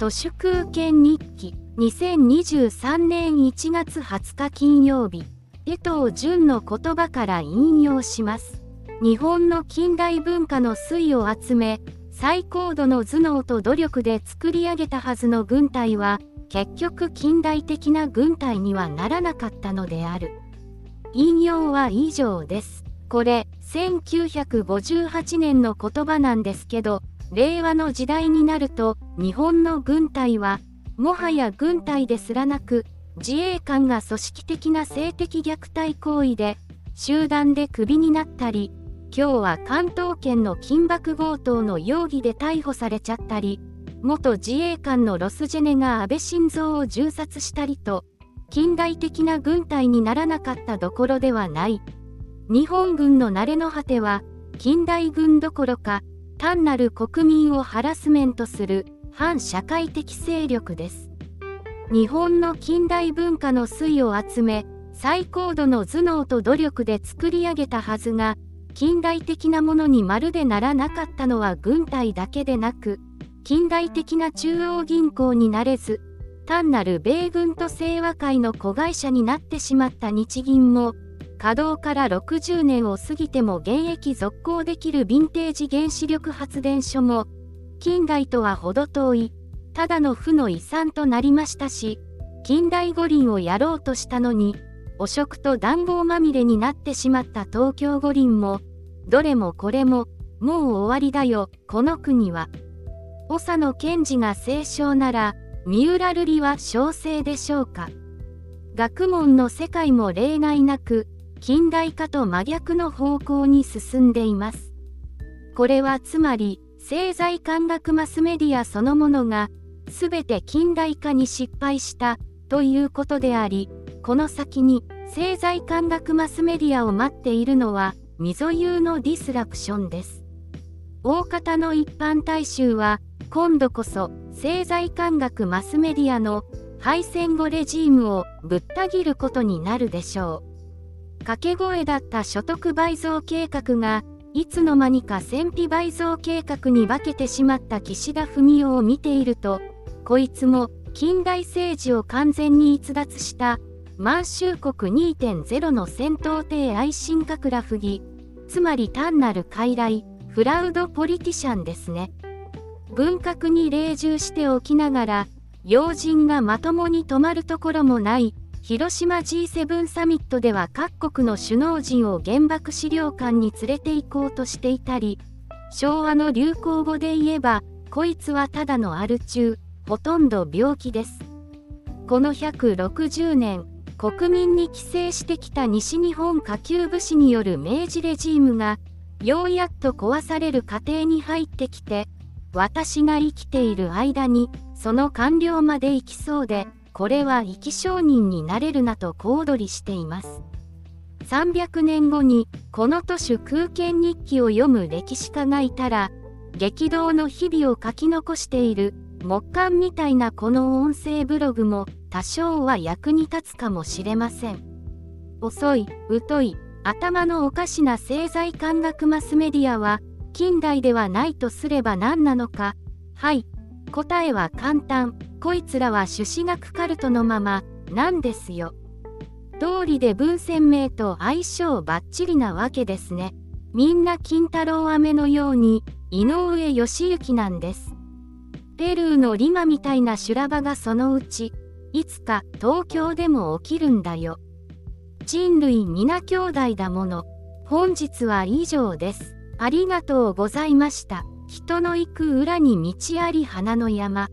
都市空権日記2023年1月20日金曜日江藤淳の言葉から引用します。日本の近代文化の粋を集め最高度の頭脳と努力で作り上げたはずの軍隊は結局近代的な軍隊にはならなかったのである。引用は以上です。これ1958年の言葉なんですけど令和の時代になると日本の軍隊はもはや軍隊ですらなく自衛官が組織的な性的虐待行為で集団でクビになったり今日は関東圏の金箔強盗の容疑で逮捕されちゃったり元自衛官のロスジェネが安倍晋三を銃殺したりと近代的な軍隊にならなかったどころではない。日本軍の慣れの果ては近代軍どころか単なる国民をハラスメントする反社会的勢力です。日本の近代文化の粋を集め、最高度の頭脳と努力で作り上げたはずが、近代的なものにまるでならなかったのは軍隊だけでなく、近代的な中央銀行になれず、単なる米軍と清和会の子会社になってしまった日銀も、稼働から60年を過ぎても現役続行できるヴィンテージ原子力発電所も近代とは程遠いただの負の遺産となりましたし近代五輪をやろうとしたのに汚職と談合まみれになってしまった東京五輪もどれもこれももう終わりだよこの国は。長野賢治が清少なら三浦瑠璃は小生でしょうか。学問の世界も例外なく近代化と真逆の方向に進んでいます。これはつまり、政財官学マスメディアそのものが、全て近代化に失敗したということであり、この先に政財官学マスメディアを待っているのは、溝有のディスラプションです。大方の一般大衆は、今度こそ政財官学マスメディアの敗戦後レジームをぶった切ることになるでしょう。掛け声だった所得倍増計画がいつの間にか戦費倍増計画に化けてしまった岸田文雄を見ているとこいつも近代政治を完全に逸脱した満州国2.0の戦闘艇愛新覚羅不義つまり単なる傀儡フラウドポリティシャンですね。文革に隷従しておきながら要人がまともに泊まるところもない広島 G7 サミットでは各国の首脳陣を原爆資料館に連れて行こうとしていたり昭和の流行語で言えばこいつはただのアル中ほとんど病気です。この160年国民に寄生してきた西日本下級武士による明治レジームがようやっと壊される過程に入ってきて私が生きている間にその完了まで行きそうでこれは生き証人になれるなと小躍りしています。300年後にこの都市空間日記を読む歴史家がいたら激動の日々を書き残している木簡みたいなこの音声ブログも多少は役に立つかもしれません。遅い、疎い、頭のおかしな政財官学マスメディアは近代ではないとすれば何なのか。はい、答えは簡単。こいつらは朱子学カルトのままなんですよ。通りで文鮮明と相性バッチリなわけですね。みんな金太郎飴のように井上義行なんです。ペルーのリマみたいな修羅場がそのうちいつか東京でも起きるんだよ。人類皆兄弟だもの。本日は以上です。ありがとうございました。人の行く裏に道あり花の山。